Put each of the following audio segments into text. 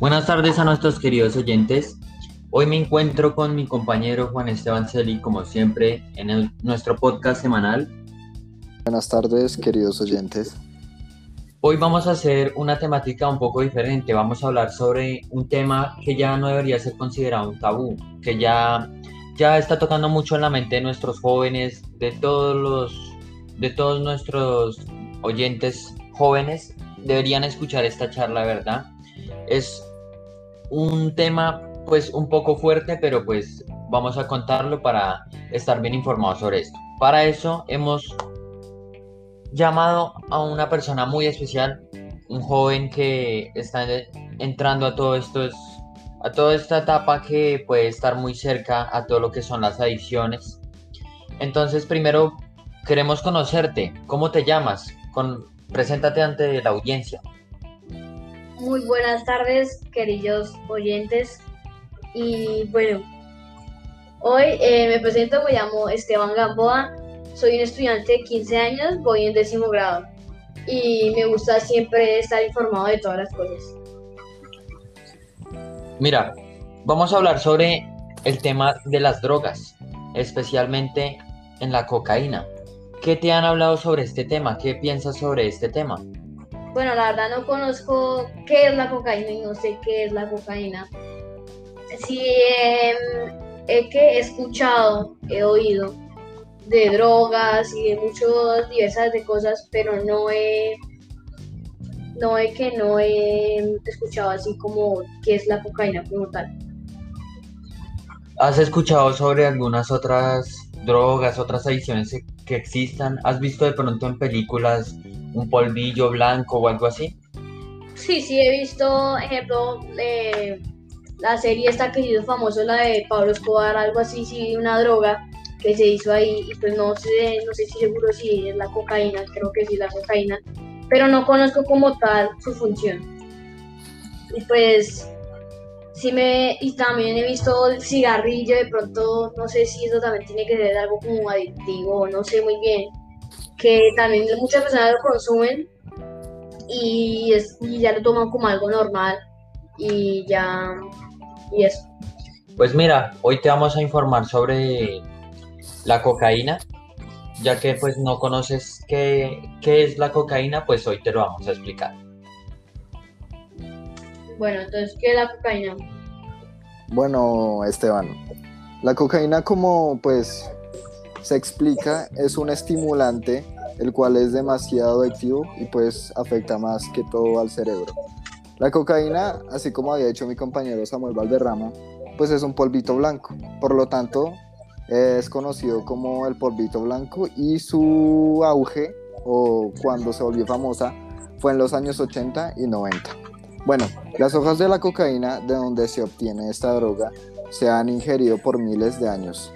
Buenas tardes a nuestros queridos oyentes. Hoy me encuentro con mi compañero Juan Esteban Celi, como siempre, en nuestro podcast semanal. Buenas tardes, queridos oyentes. Hoy vamos a hacer una temática un poco diferente. Vamos a hablar sobre un tema que ya no debería ser considerado un tabú, que ya, ya está tocando mucho en la mente de nuestros jóvenes, de todos los, de todos nuestros oyentes jóvenes. Deberían escuchar esta charla, ¿verdad? Es un tema pues un poco fuerte, pero pues vamos a contarlo para estar bien informados sobre esto. Para eso hemos llamado a una persona muy especial, un joven que está entrando a todo esto, a toda esta etapa que puede estar muy cerca a todo lo que son las adicciones. Entonces, primero queremos conocerte. ¿Cómo te llamas? Con, preséntate ante la audiencia. Muy buenas tardes, queridos oyentes. Y bueno, hoy eh, me presento, me llamo Esteban Gamboa, soy un estudiante de 15 años, voy en décimo grado y me gusta siempre estar informado de todas las cosas. Mira, vamos a hablar sobre el tema de las drogas, especialmente en la cocaína. ¿Qué te han hablado sobre este tema? ¿Qué piensas sobre este tema? Bueno, la verdad no conozco qué es la cocaína y no sé qué es la cocaína. Sí, eh, he que he escuchado, he oído de drogas y de muchas diversas de cosas, pero no he no he que no he escuchado así como qué es la cocaína como tal. ¿Has escuchado sobre algunas otras drogas, otras adicciones que existan? ¿Has visto de pronto en películas un polvillo blanco o algo así? Sí, sí, he visto, ejemplo, eh, la serie esta que hizo famoso, la de Pablo Escobar, algo así, sí, una droga que se hizo ahí y pues no sé, no sé si seguro si es la cocaína, creo que sí la cocaína, pero no conozco como tal su función. Y pues sí me, y también he visto el cigarrillo, de pronto no sé si eso también tiene que ser algo como adictivo, no sé muy bien, que también muchas personas lo consumen y, es, y ya lo toman como algo normal y ya, y eso. Pues mira, hoy te vamos a informar sobre la cocaína, ya que pues no conoces qué, es la cocaína, pues hoy te lo vamos a explicar. Bueno, entonces, ¿qué es la cocaína? Bueno, Esteban, la cocaína como pues se explica es un estimulante el cual es demasiado adictivo y pues afecta más que todo al cerebro. La cocaína, así como había dicho mi compañero Samuel Valderrama, pues es un polvito blanco, por lo tanto es conocido como el polvito blanco y su auge o cuando se volvió famosa fue en los años 80 y 90. Bueno, las hojas de la cocaína de donde se obtiene esta droga se han ingerido por miles de años.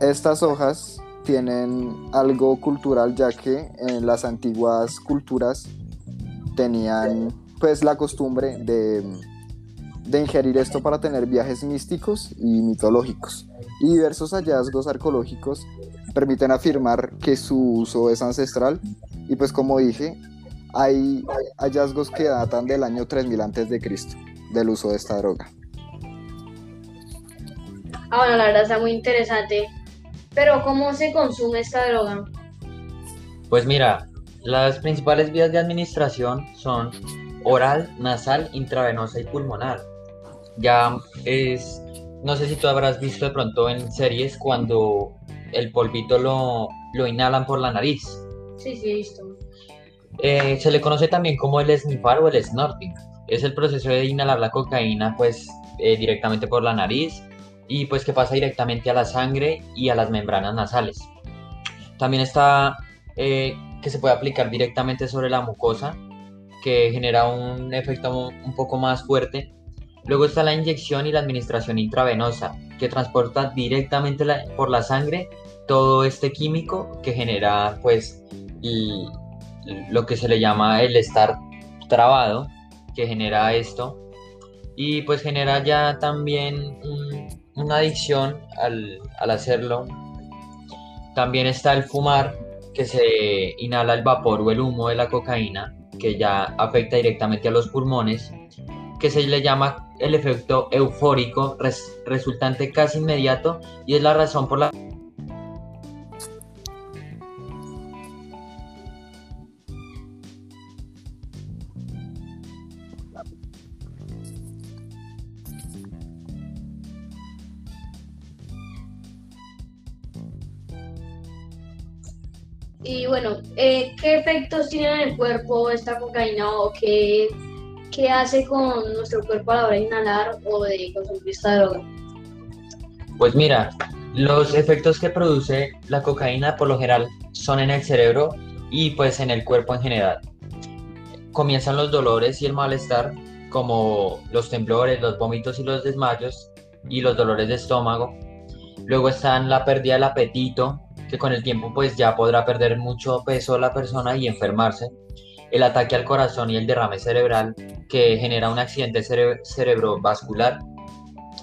Estas hojas tienen algo cultural ya que en las antiguas culturas tenían pues la costumbre de de ingerir esto para tener viajes místicos y mitológicos. Y diversos hallazgos arqueológicos permiten afirmar que su uso es ancestral y pues como dije, hay hallazgos que datan del año 3000 antes de Cristo del uso de esta droga. Ah, bueno, la verdad está muy interesante. Pero ¿cómo se consume esta droga? Pues mira, las principales vías de administración son oral, nasal, intravenosa y pulmonar ya es, no sé si tú habrás visto de pronto en series cuando el polvito lo, lo inhalan por la nariz. Sí, sí, he visto. Eh, se le conoce también como el snifar o el snorting. Es el proceso de inhalar la cocaína pues eh, directamente por la nariz y pues que pasa directamente a la sangre y a las membranas nasales. También está eh, que se puede aplicar directamente sobre la mucosa que genera un efecto un poco más fuerte Luego está la inyección y la administración intravenosa, que transporta directamente por la sangre todo este químico que genera pues lo que se le llama el estar trabado, que genera esto, y pues genera ya también una adicción al, al hacerlo. También está el fumar, que se inhala el vapor o el humo de la cocaína, que ya afecta directamente a los pulmones que se le llama el efecto eufórico resultante casi inmediato y es la razón por la Y bueno, eh, ¿qué efectos tiene en el cuerpo esta cocaína o qué, qué hace con nuestro cuerpo a la hora de inhalar o de consumir esta droga? Pues mira, los efectos que produce la cocaína por lo general son en el cerebro y pues en el cuerpo en general. Comienzan los dolores y el malestar, como los temblores, los vómitos y los desmayos y los dolores de estómago. Luego están la pérdida del apetito, que con el tiempo pues ya podrá perder mucho peso la persona y enfermarse. El ataque al corazón y el derrame cerebral que genera un accidente cerebrovascular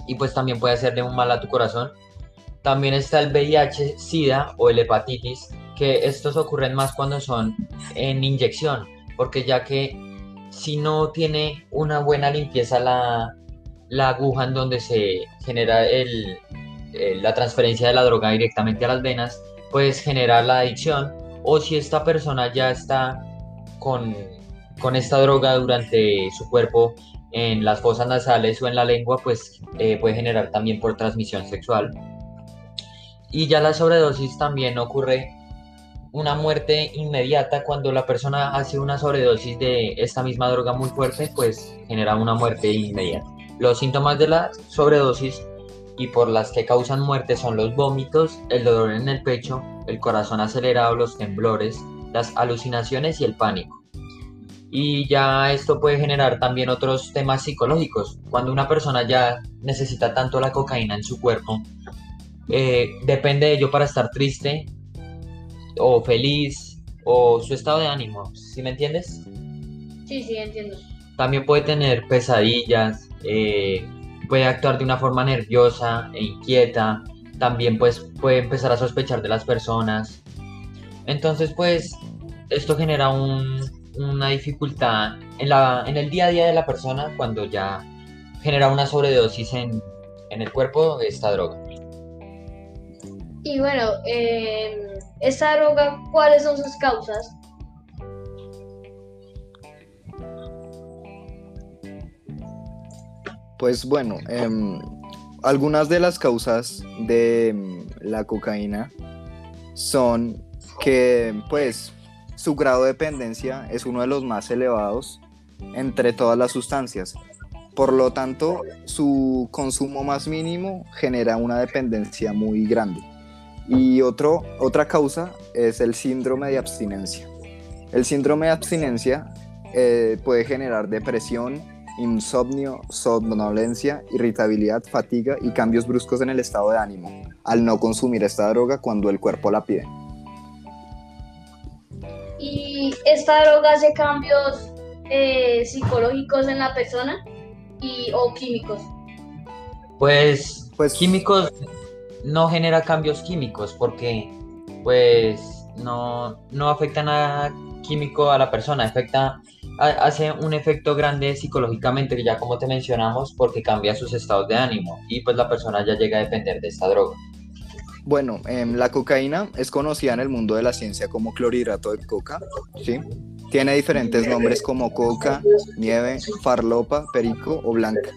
y pues también puede hacerle un mal a tu corazón. También está el VIH, SIDA o el hepatitis, que estos ocurren más cuando son en inyección, porque ya que si no tiene una buena limpieza la, la aguja en donde se genera el, la transferencia de la droga directamente a las venas, pues generar la adicción o si esta persona ya está con, con esta droga durante su cuerpo en las fosas nasales o en la lengua, pues eh, puede generar también por transmisión sexual. Y ya la sobredosis también ocurre una muerte inmediata cuando la persona hace una sobredosis de esta misma droga muy fuerte, pues genera una muerte inmediata. Los síntomas de la sobredosis y por las que causan muerte son los vómitos, el dolor en el pecho, el corazón acelerado, los temblores, las alucinaciones y el pánico. Y ya esto puede generar también otros temas psicológicos. Cuando una persona ya necesita tanto la cocaína en su cuerpo, eh, depende de ello para estar triste o feliz o su estado de ánimo. ¿Sí me entiendes? Sí, sí, entiendo. También puede tener pesadillas, eh, puede actuar de una forma nerviosa e inquieta, también pues puede empezar a sospechar de las personas. Entonces pues esto genera una dificultad en, la, en el día a día de la persona cuando ya genera una sobredosis en, el cuerpo de esta droga. Y bueno, eh, esta droga, ¿cuáles son sus causas? Pues bueno, em, algunas de las causas de em, la cocaína son que pues su grado de dependencia es uno de los más elevados entre todas las sustancias. Por lo tanto, su consumo más mínimo genera una dependencia muy grande. Y otro, otra causa es el síndrome de abstinencia. El síndrome de abstinencia eh, puede generar depresión, insomnio, somnolencia, irritabilidad, fatiga y cambios bruscos en el estado de ánimo al no consumir esta droga cuando el cuerpo la pide. ¿Y esta droga hace cambios eh, psicológicos en la persona y, o químicos? Pues, pues químicos no genera cambios químicos porque pues no, no afecta nada químico a la persona, afecta hace un efecto grande psicológicamente, ya como te mencionamos, porque cambia sus estados de ánimo y pues la persona ya llega a depender de esta droga. Bueno, em, la cocaína es conocida en el mundo de la ciencia como clorhidrato de coca, ¿sí? Tiene diferentes nombres como coca, nieve, farlopa, perico o blanca.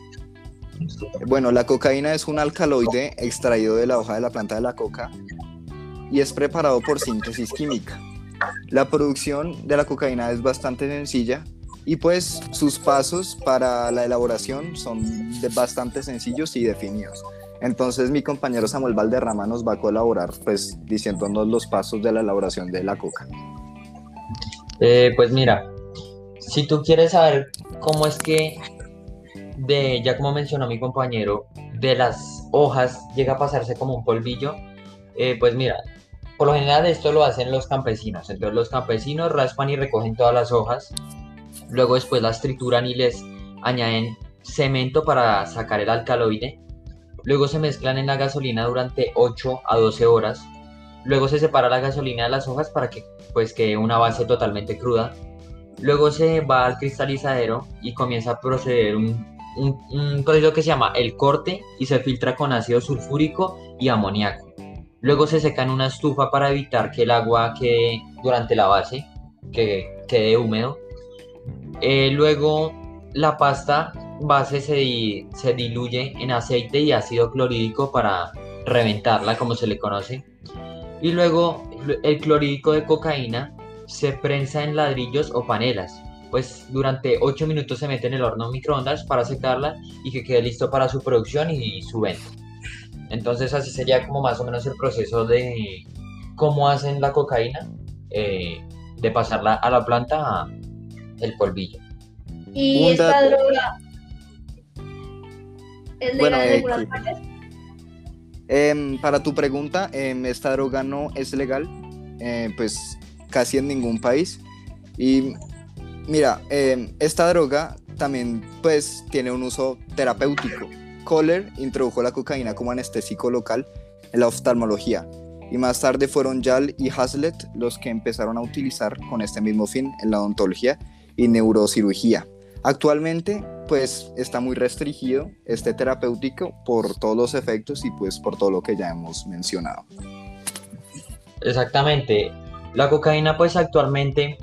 Bueno, la cocaína es un alcaloide extraído de la hoja de la planta de la coca y es preparado por síntesis química. La producción de la cocaína es bastante sencilla y pues sus pasos para la elaboración son bastante sencillos y definidos. Entonces mi compañero Samuel Valderrama nos va a colaborar pues diciéndonos los pasos de la elaboración de la coca. Eh, pues mira, si tú quieres saber cómo es que de, ya como mencionó mi compañero, de las hojas llega a pasarse como un polvillo, eh, pues mira, por lo general esto lo hacen los campesinos. Entonces los campesinos raspan y recogen todas las hojas. Luego después las trituran y les añaden cemento para sacar el alcaloide. Luego se mezclan en la gasolina durante 8 a 12 horas. Luego se separa la gasolina de las hojas para que pues quede una base totalmente cruda. Luego se va al cristalizadero y comienza a proceder un, un, proceso que se llama el corte y se filtra con ácido sulfúrico y amoníaco. Luego se seca en una estufa para evitar que el agua quede durante la base, que quede húmedo. Eh, luego la pasta base se, se diluye en aceite y ácido clorhídrico para reventarla, como se le conoce. Y luego el clorhídrico de cocaína se prensa en ladrillos o panelas. Pues durante 8 minutos se mete en el horno microondas para secarla y que quede listo para su producción y, su venta. Entonces así sería como más o menos el proceso de cómo hacen la cocaína, eh, de pasarla a la planta a el polvillo. ¿Y esta droga es legal en algunas partes? Em, para tu pregunta, em, esta droga no es legal, eh, pues casi en ningún país. Y mira, em, esta droga también pues tiene un uso terapéutico. Kohler introdujo la cocaína como anestésico local en la oftalmología y más tarde fueron Yal y Hazlitt los que empezaron a utilizar con este mismo fin en la odontología y neurocirugía. Actualmente pues está muy restringido este terapéutico por todos los efectos y pues por todo lo que ya hemos mencionado. Exactamente. La cocaína pues actualmente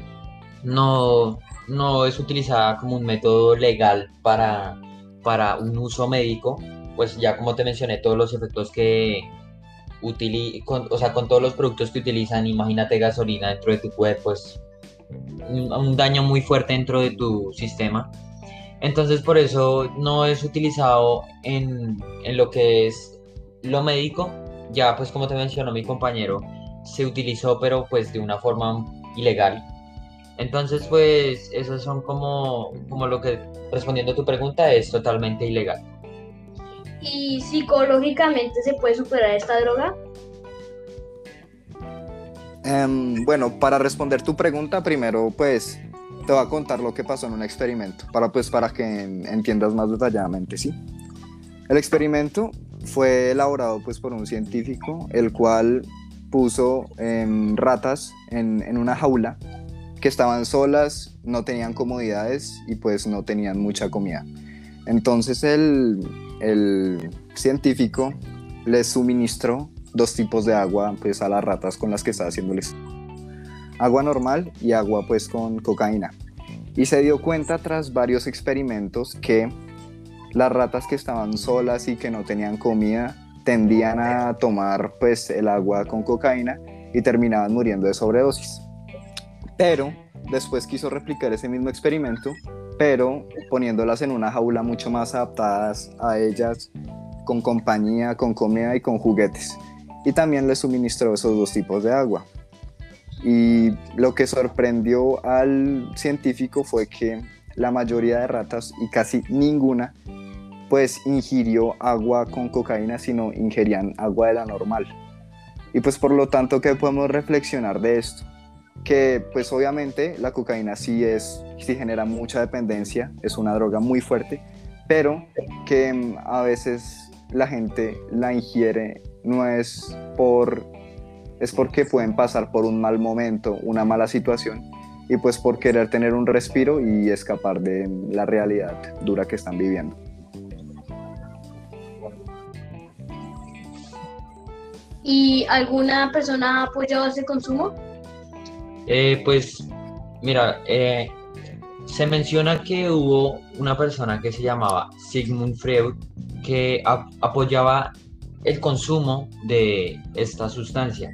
no, no es utilizada como un método legal para, para un uso médico, pues ya como te mencioné todos los efectos que utilizan, o sea, con todos los productos que utilizan, imagínate gasolina dentro de tu cuerpo, es un daño muy fuerte dentro de tu sistema. Entonces por eso no es utilizado en, en, lo que es lo médico. Ya pues como te mencionó mi compañero, se utilizó pero pues de una forma ilegal. Entonces pues esos son como, como lo que respondiendo a tu pregunta es totalmente ilegal. ¿Y psicológicamente se puede superar esta droga? Em, bueno, para responder tu pregunta, primero pues te voy a contar lo que pasó en un experimento, para, pues, para que entiendas más detalladamente, ¿sí? El experimento fue elaborado pues, por un científico, el cual puso em, ratas en, en, una jaula que estaban solas, no tenían comodidades y pues no tenían mucha comida. Entonces el, el científico les suministró dos tipos de agua pues, a las ratas con las que estaba haciéndoles agua normal y agua pues con cocaína. Y se dio cuenta tras varios experimentos que las ratas que estaban solas y que no tenían comida tendían a tomar pues el agua con cocaína y terminaban muriendo de sobredosis. Pero después quiso replicar ese mismo experimento, pero poniéndolas en una jaula mucho más adaptadas a ellas, con compañía, con comida y con juguetes. Y también les suministró esos dos tipos de agua. Y lo que sorprendió al científico fue que la mayoría de ratas y casi ninguna pues ingirió agua con cocaína, sino ingerían agua de la normal. Y pues por lo tanto, ¿qué podemos reflexionar de esto? Que pues obviamente la cocaína sí es, sí genera mucha dependencia, es una droga muy fuerte, pero que mm, a veces la gente la ingiere no es por es porque pueden pasar por un mal momento, una mala situación, y pues por querer tener un respiro y escapar de la realidad dura que están viviendo. ¿Y alguna persona ha apoyado ese consumo? Eh, pues mira, eh, se menciona que hubo una persona que se llamaba Sigmund Freud que apoyaba el consumo de esta sustancia.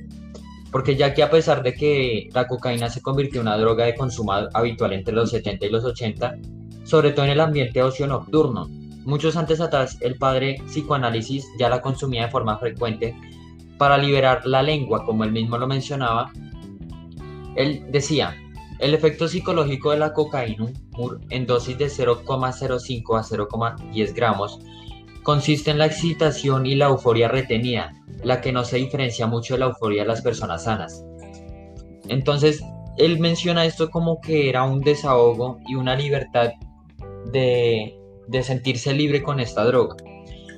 Porque ya que a pesar de que la cocaína se convirtió en una droga de consumo habitual entre los 70 y los 80, sobre todo en el ambiente ocio nocturno, muchos antes atrás el padre psicoanálisis ya la consumía de forma frecuente para liberar la lengua, como él mismo lo mencionaba. Él decía, el efecto psicológico de la cocaína en dosis de 0,05 a 0,10 gramos consiste en la excitación y la euforia retenida, la que no se diferencia mucho de la euforia de las personas sanas. Entonces, él menciona esto como que era un desahogo y una libertad de, de sentirse libre con esta droga.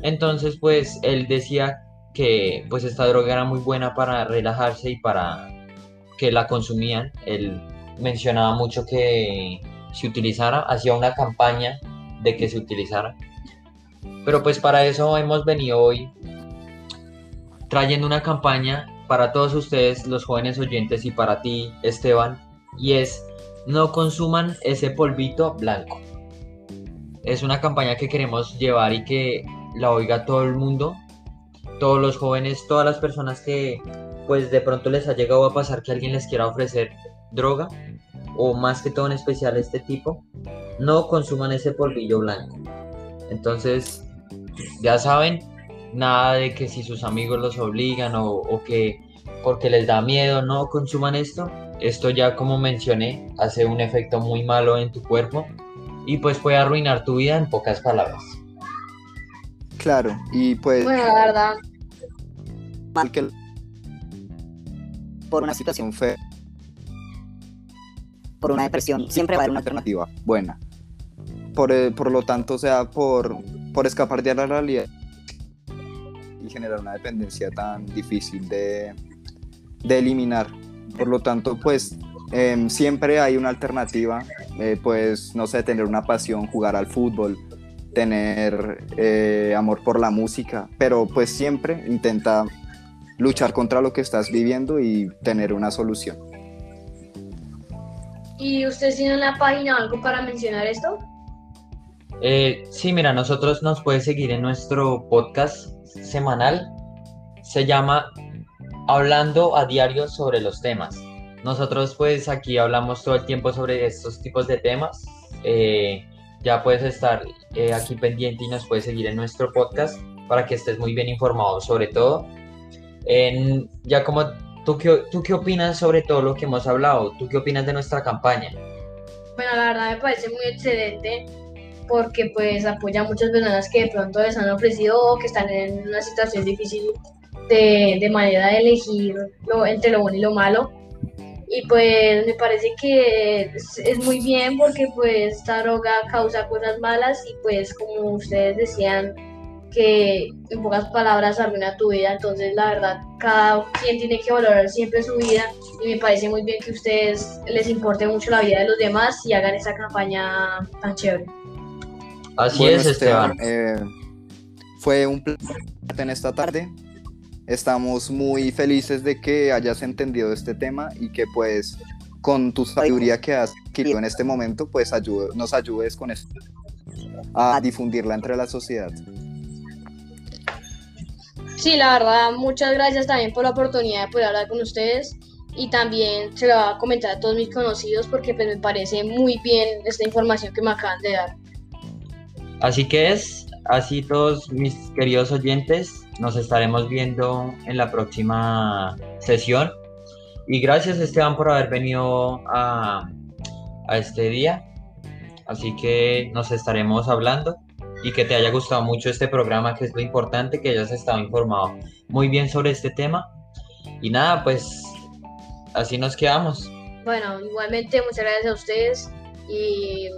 Entonces, pues él decía que pues esta droga era muy buena para relajarse y para que la consumían. Él mencionaba mucho que se utilizara, hacía una campaña de que se utilizara. Pero pues para eso hemos venido hoy trayendo una campaña para todos ustedes, los jóvenes oyentes, y para ti, Esteban, y es no consuman ese polvito blanco. Es una campaña que queremos llevar y que la oiga todo el mundo, todos los jóvenes, todas las personas que pues de pronto les ha llegado a pasar que alguien les quiera ofrecer droga o más que todo en especial este tipo, no consuman ese polvillo blanco. Entonces, ya saben, nada de que si sus amigos los obligan o, o que porque les da miedo no consuman esto. Esto ya como mencioné hace un efecto muy malo en tu cuerpo y pues puede arruinar tu vida en pocas palabras. Claro, y pues Bueno, la verdad, mal que por una situación fea, por una depresión, siempre va a haber una alternativa buena. Por, eh, por lo tanto, o sea, por, por escapar de la realidad y generar una dependencia tan difícil de, de eliminar. Por lo tanto, pues em, siempre hay una alternativa. eh, pues, no sé, tener una pasión, jugar al fútbol, tener eh, amor por la música, pero pues siempre intenta luchar contra lo que estás viviendo y tener una solución. ¿y ustedes tienen la página o algo para mencionar esto? Eh, sí, mira, nosotros nos puedes seguir en nuestro podcast semanal. Se llama Hablando a diario sobre los temas. Nosotros pues aquí hablamos todo el tiempo sobre estos tipos de temas. Eh, ya puedes estar eh, aquí pendiente y nos puedes seguir en nuestro podcast para que estés muy bien informado sobre todo. En, ya como ¿tú qué, tú qué opinas sobre todo lo que hemos hablado, tú qué opinas de nuestra campaña. Bueno, la verdad me parece muy excelente porque pues apoya a muchas personas que de pronto les han ofrecido o que están en una situación difícil de, de manera de elegir lo, entre lo bueno y lo malo. Y pues me parece que es, es muy bien porque pues esta droga causa cosas malas y pues como ustedes decían que en pocas palabras arruina tu vida, entonces la verdad cada quien tiene que valorar siempre su vida y me parece muy bien que a ustedes les importe mucho la vida de los demás y hagan esa campaña tan chévere. Así Bueno, es, Esteban. eh, fue un placer en esta tarde. Estamos muy felices de que hayas entendido este tema y que pues con tu sabiduría que has adquirido en este momento, pues ayude- nos ayudes con esto a difundirla entre la sociedad. Sí, la verdad, muchas gracias también por la oportunidad de poder hablar con ustedes y también se lo voy a comentar a todos mis conocidos porque pues me parece muy bien esta información que me acaban de dar. Así que es, así todos mis queridos oyentes, nos estaremos viendo en la próxima sesión. Y gracias Esteban por haber venido a, a este día. Así que nos estaremos hablando y que te haya gustado mucho este programa, que es lo importante, que hayas estado informado muy bien sobre este tema. Y nada, pues así nos quedamos. Bueno, igualmente muchas gracias a ustedes y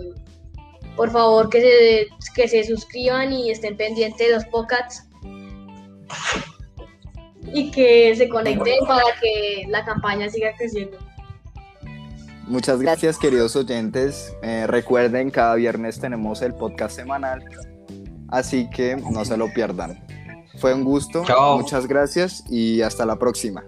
por favor que se, que se suscriban y estén pendientes de los podcasts y que se conecten para que la campaña siga creciendo. Muchas gracias queridos oyentes. Eh, recuerden, cada viernes tenemos el podcast semanal, así que no se lo pierdan. Fue un gusto, Chao. muchas gracias y hasta la próxima.